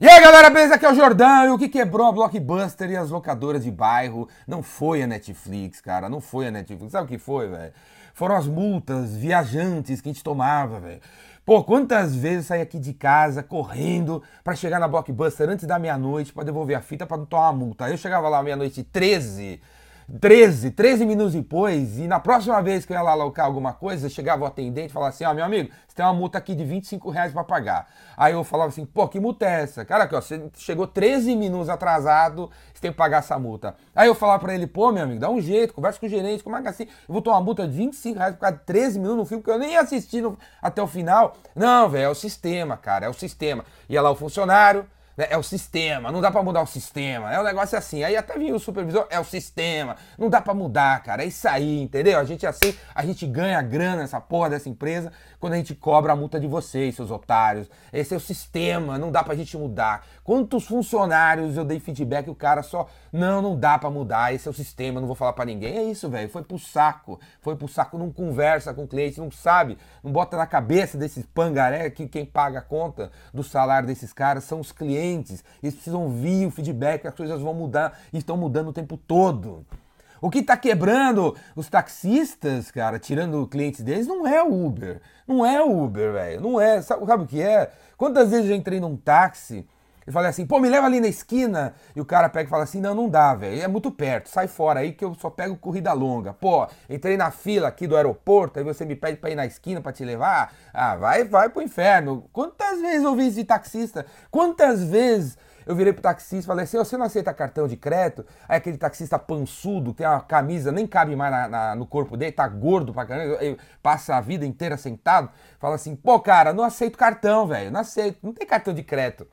E aí galera, beleza? Aqui é o Jordão e o que quebrou a Blockbuster e as locadoras de bairro não foi a Netflix, cara, não foi a Netflix. Sabe o que foi, velho? Foram as multas viajantes que a gente tomava, velho. Pô, quantas vezes eu saí aqui de casa correndo para chegar na Blockbuster antes da meia-noite para devolver a fita para não tomar uma multa. Aí eu chegava lá meia-noite 13 13, 13 minutos depois, e na próxima vez que eu ia lá alocar alguma coisa, chegava o atendente e falava assim: Ó, oh, meu amigo, você tem uma multa aqui de 25 reais pra pagar. Aí eu falava assim: pô, que multa é essa? Cara, aqui, ó, você chegou 13 minutos atrasado, você tem que pagar essa multa. Aí eu falava pra ele: pô, meu amigo, dá um jeito, conversa com o gerente, como é que é assim? Eu vou tomar uma multa de 25 reais por causa de 13 minutos no filme que eu nem assisti no, até o final. Não, velho, é o sistema, cara, é o sistema. Ia lá o funcionário né? É o sistema, não dá para mudar o sistema. É um negócio assim. Aí até vinha o supervisor, é o sistema. Não dá para mudar, cara. É isso aí, entendeu? A gente assim, a gente ganha grana nessa porra dessa empresa quando a gente cobra a multa de vocês, seus otários. Esse é o sistema, não dá pra gente mudar. Quantos funcionários eu dei feedback e o cara só, não, não dá para mudar, esse é o sistema, não vou falar para ninguém. É isso, velho. Foi pro saco. Foi pro saco, não conversa com o cliente, não sabe, não bota na cabeça desses pangaré que quem paga a conta do salário desses caras são os clientes clientes, eles precisam ouvir o feedback, as coisas vão mudar e estão mudando o tempo todo. O que está quebrando os taxistas, cara, tirando clientes deles, não é o Uber. Não é o Uber, velho. Não é. Sabe, sabe, o que é? Quantas vezes eu entrei num táxi e falei assim, pô, me leva ali na esquina. E o cara pega e fala assim: não, não dá, velho. É muito perto. Sai fora aí que eu só pego corrida longa. Pô, entrei na fila aqui do aeroporto, aí você me pede pra ir na esquina pra te levar. Ah, vai, vai pro inferno. Quantas vezes eu vi isso de taxista? Quantas vezes eu virei pro taxista e falei assim: você não aceita cartão de crédito? Aí aquele taxista pançudo, tem uma camisa, nem cabe mais na, na, no corpo dele, tá gordo pra caramba, passa a vida inteira sentado. Fala assim: pô, cara, não aceito cartão, velho, não aceito, não tem cartão de crédito.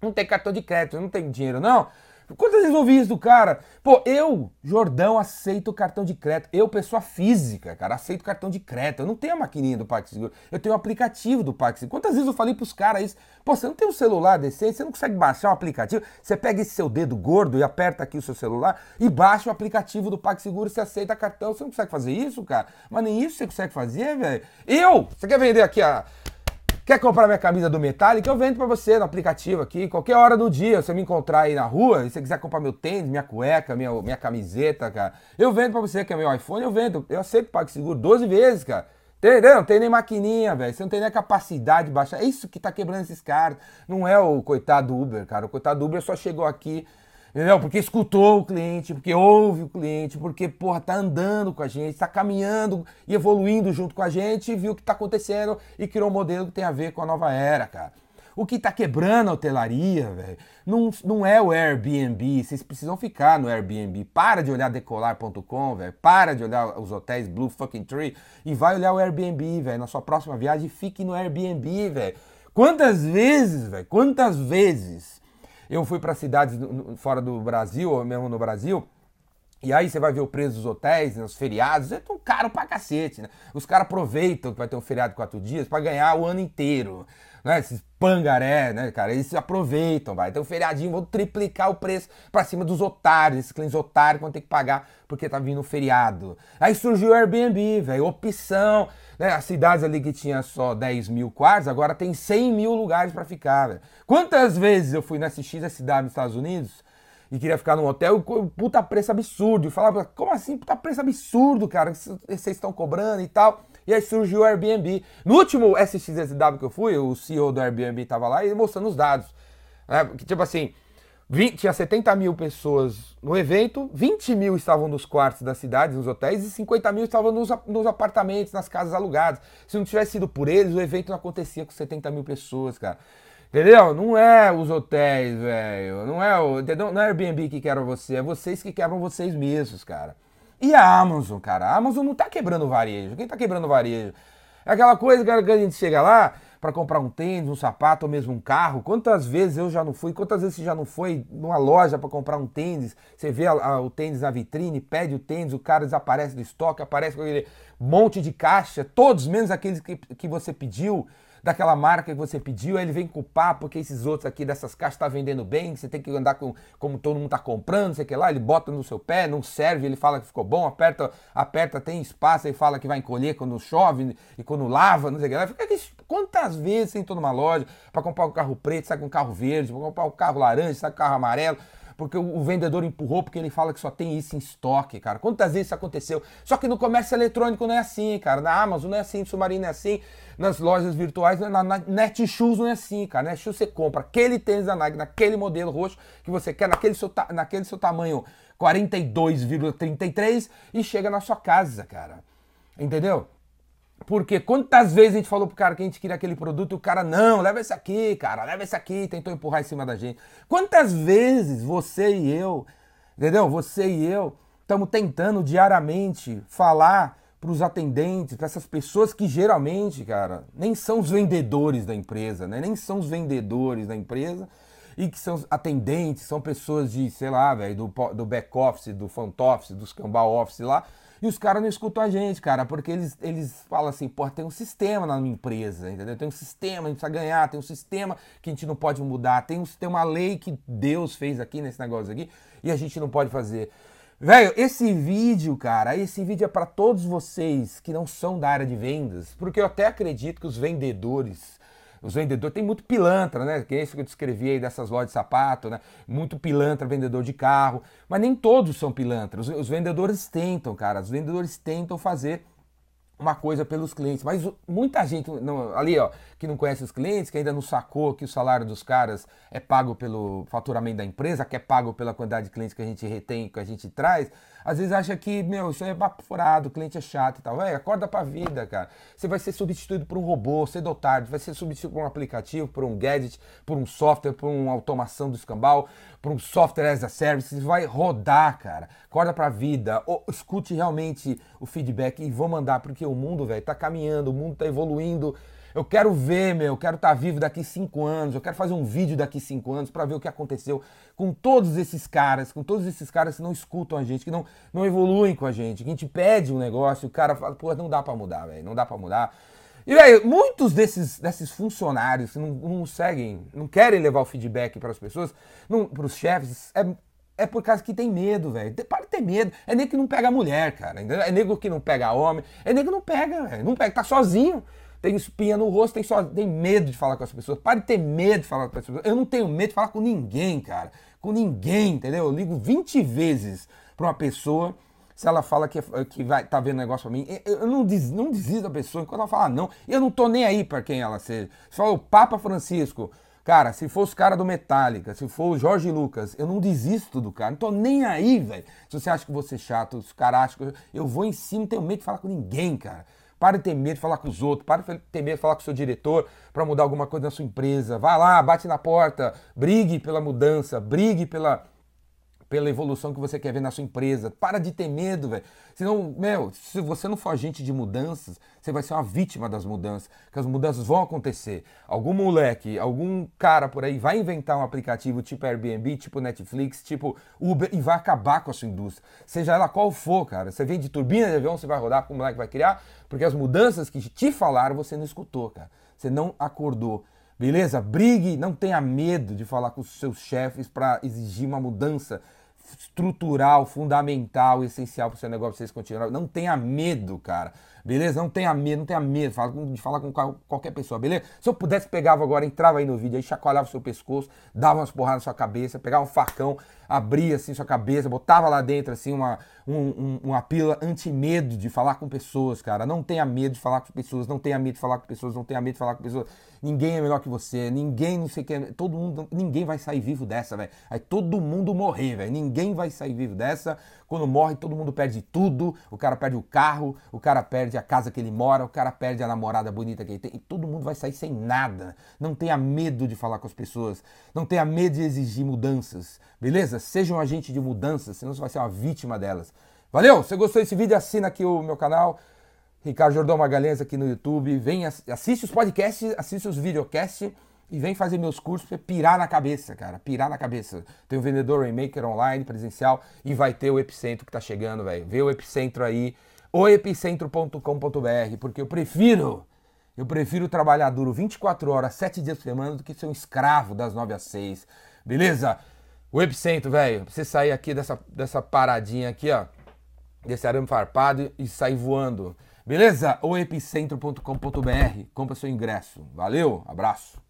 Não tem cartão de crédito, não tem dinheiro, não. Quantas vezes ouvi isso do cara? Pô, eu, Jordão, aceito cartão de crédito. Eu, pessoa física, cara, aceito cartão de crédito. Eu não tenho a maquininha do PagSeguro. Eu tenho o aplicativo do PagSeguro. Quantas vezes eu falei pros caras isso? Pô, você não tem um celular decente, você não consegue baixar um aplicativo. Você pega esse seu dedo gordo e aperta aqui o seu celular e baixa o aplicativo do PagSeguro você aceita cartão. Você não consegue fazer isso, cara? Mas nem isso você consegue fazer, velho. Eu! Você quer vender aqui a Quer comprar minha camisa do Metallica? Eu vendo para você no aplicativo aqui, qualquer hora do dia. Você me encontrar aí na rua, e você quiser comprar meu tênis, minha cueca, minha, minha camiseta, cara, eu vendo para você que é meu iPhone, eu vendo. Eu aceito PagSeguro 12 vezes, cara. Entendeu? Não tem nem maquininha, velho. Você não tem nem capacidade de baixar. É isso que tá quebrando esses caras. Não é o coitado do Uber, cara. O coitado do Uber só chegou aqui Entendeu? Porque escutou o cliente, porque ouve o cliente, porque, porra, tá andando com a gente, tá caminhando e evoluindo junto com a gente, viu o que tá acontecendo e criou um modelo que tem a ver com a nova era, cara. O que tá quebrando a hotelaria, velho, não, não é o Airbnb. Vocês precisam ficar no Airbnb. Para de olhar decolar.com, velho. Para de olhar os hotéis Blue Fucking Tree e vai olhar o Airbnb, velho. Na sua próxima viagem, fique no Airbnb, velho. Quantas vezes, velho? Quantas vezes eu fui para cidades fora do Brasil, ou mesmo no Brasil, e aí você vai ver o preço dos hotéis, nos feriados, é tão caro pra cacete, né? Os caras aproveitam que vai ter um feriado de quatro dias para ganhar o ano inteiro. Né? Esses pangaré, né, cara? Eles aproveitam, vai. Então, feriadinho, vão triplicar o preço pra cima dos otários. Esses clientes otários vão ter que pagar porque tá vindo o feriado. Aí surgiu o Airbnb, velho. Opção. Né? As cidades ali que tinha só 10 mil quartos, agora tem 100 mil lugares para ficar, velho. Quantas vezes eu fui nessa XSW nos Estados Unidos e queria ficar num hotel, puta preço absurdo. E falava, como assim, puta preço absurdo, cara, que vocês estão cobrando e tal. E aí surgiu o Airbnb. No último SXSW que eu fui, o CEO do Airbnb estava lá e mostrando os dados. Né? Tipo assim, 20, tinha 70 mil pessoas no evento, 20 mil estavam nos quartos das cidades, nos hotéis, e 50 mil estavam nos, nos apartamentos, nas casas alugadas. Se não tivesse sido por eles, o evento não acontecia com 70 mil pessoas, cara. Entendeu? Não é os hotéis, velho. Não é o. Entendeu? Não é Airbnb que quebra você, é vocês que quebram vocês mesmos, cara. E a Amazon, cara? A Amazon não tá quebrando o varejo. Quem tá quebrando o varejo? É aquela coisa que a gente chega lá para comprar um tênis, um sapato ou mesmo um carro. Quantas vezes eu já não fui? Quantas vezes você já não foi numa loja para comprar um tênis? Você vê a, a, o tênis na vitrine, pede o tênis, o cara desaparece do estoque, aparece com aquele monte de caixa, todos menos aqueles que, que você pediu. Daquela marca que você pediu, aí ele vem culpar porque esses outros aqui dessas caixas tá vendendo bem, você tem que andar com como todo mundo tá comprando, sei que lá, ele bota no seu pé, não serve, ele fala que ficou bom, aperta, aperta, tem espaço, e fala que vai encolher quando chove e quando lava, não sei o que lá. Fica, quantas vezes você entrou numa loja para comprar um carro preto, sai com um carro verde, para comprar um carro laranja, sai com um carro amarelo? Porque o vendedor empurrou, porque ele fala que só tem isso em estoque, cara. Quantas vezes isso aconteceu? Só que no comércio eletrônico não é assim, cara. Na Amazon não é assim, no Submarino não é assim, nas lojas virtuais, na, na Netshoes não é assim, cara. Netshoes você compra aquele tênis da Nike, naquele modelo roxo que você quer, naquele seu, naquele seu tamanho 42,33 e chega na sua casa, cara. Entendeu? Porque quantas vezes a gente falou pro cara que a gente queria aquele produto e o cara, não, leva esse aqui, cara, leva esse aqui, tentou empurrar em cima da gente. Quantas vezes você e eu, entendeu? Você e eu estamos tentando diariamente falar para os atendentes, para essas pessoas que geralmente, cara, nem são os vendedores da empresa, né? Nem são os vendedores da empresa e que são atendentes, são pessoas de, sei lá, velho, do, do back office, do front office, do scambau office lá, e os caras não escutam a gente, cara, porque eles, eles falam assim, pô, tem um sistema na minha empresa, entendeu? Tem um sistema, a gente precisa ganhar, tem um sistema que a gente não pode mudar, tem, um, tem uma lei que Deus fez aqui nesse negócio aqui e a gente não pode fazer. Velho, esse vídeo, cara, esse vídeo é para todos vocês que não são da área de vendas, porque eu até acredito que os vendedores os vendedores, tem muito pilantra, né? Que é isso que eu descrevi aí dessas lojas de sapato, né? Muito pilantra, vendedor de carro. Mas nem todos são pilantras. Os, os vendedores tentam, cara. Os vendedores tentam fazer uma coisa pelos clientes. Mas muita gente não, ali, ó, que não conhece os clientes, que ainda não sacou que o salário dos caras é pago pelo faturamento da empresa, que é pago pela quantidade de clientes que a gente retém, que a gente traz, às vezes acha que, meu, isso é furado, o cliente é chato e tal. Véi, acorda pra vida, cara. Você vai ser substituído por um robô cedo ou tarde, vai ser substituído por um aplicativo, por um gadget, por um software, por uma automação do escambau, por um software as a service, vai rodar, cara. Acorda pra vida, ou, escute realmente o feedback e vou mandar, porque o mundo, velho, tá caminhando, o mundo tá evoluindo. Eu quero ver, meu, eu quero estar tá vivo daqui cinco anos, eu quero fazer um vídeo daqui cinco anos para ver o que aconteceu com todos esses caras, com todos esses caras que não escutam a gente, que não, não evoluem com a gente, que a gente pede um negócio o cara fala, pô, não dá para mudar, velho, não dá para mudar. E, velho, muitos desses, desses funcionários que não, não seguem, não querem levar o feedback para as pessoas, para os chefes, é, é por causa que tem medo, velho. Para de ter medo. É nego que não pega mulher, cara. É nego que não pega homem. É nego que não pega, velho. Não pega, tá sozinho tem espinha no rosto, tem, só, tem medo de falar com as pessoas. Pare de ter medo de falar com as pessoas. Eu não tenho medo de falar com ninguém, cara. Com ninguém, entendeu? Eu ligo 20 vezes para uma pessoa se ela fala que, que vai tá vendo negócio pra mim, eu não, des, não desisto da pessoa enquanto ela fala não. Eu não tô nem aí para quem ela seja. Se fala o Papa Francisco, cara, se for os caras do Metallica, se for o Jorge Lucas, eu não desisto do cara. Não tô nem aí, velho. Se você acha que você é chato, os caras acham que eu, eu vou em cima, não tenho medo de falar com ninguém, cara. Pare de ter medo de falar com os outros, pare de ter medo de falar com o seu diretor para mudar alguma coisa na sua empresa. Vá lá, bate na porta, brigue pela mudança, brigue pela, pela evolução que você quer ver na sua empresa. Para de ter medo, velho. Senão, meu, se você não for agente de mudanças, você vai ser uma vítima das mudanças, que as mudanças vão acontecer. Algum moleque, algum cara por aí vai inventar um aplicativo tipo Airbnb, tipo Netflix, tipo Uber e vai acabar com a sua indústria. Seja ela qual for, cara. Você vem de turbina de avião, você vai rodar com o moleque vai criar, porque as mudanças que te falaram você não escutou, cara. Você não acordou. Beleza? Brigue, não tenha medo de falar com os seus chefes para exigir uma mudança estrutural, fundamental, essencial para o seu negócio, vocês continuarem. Não tenha medo, cara. Beleza? Não tenha medo, não tenha medo de falar com qualquer pessoa, beleza? Se eu pudesse, pegava agora, entrava aí no vídeo, aí chacoalhava o seu pescoço, dava umas porradas na sua cabeça, pegava um facão, abria assim sua cabeça, botava lá dentro assim uma, um, um, uma pílula anti-medo de falar com pessoas, cara. Não tenha medo de falar com pessoas, não tenha medo de falar com pessoas, não tenha medo de falar com pessoas. Ninguém é melhor que você, ninguém não sei o que, todo mundo, ninguém vai sair vivo dessa, velho. Aí todo mundo morrer, velho. Ninguém vai sair vivo dessa. Quando morre, todo mundo perde tudo. O cara perde o carro, o cara perde a casa que ele mora, o cara perde a namorada bonita que ele tem. E todo mundo vai sair sem nada. Não tenha medo de falar com as pessoas. Não tenha medo de exigir mudanças. Beleza? Seja um agente de mudanças, senão você vai ser uma vítima delas. Valeu? Se gostou desse vídeo, assina aqui o meu canal. Ricardo Jordão Magalhães aqui no YouTube. Vem, assiste os podcasts, assiste os videocasts e vem fazer meus cursos pra pirar na cabeça, cara. Pirar na cabeça. Tem o Vendedor Rainmaker online, presencial, e vai ter o Epicentro que tá chegando, velho. Vê o Epicentro aí, o epicentro.com.br, porque eu prefiro Eu prefiro trabalhar duro 24 horas, 7 dias por semana, do que ser um escravo das 9 às 6. Beleza? O epicentro, velho, pra você sair aqui dessa, dessa paradinha aqui, ó, desse arame farpado e sair voando. Beleza? O epicentro.com.br. Compra seu ingresso. Valeu, abraço.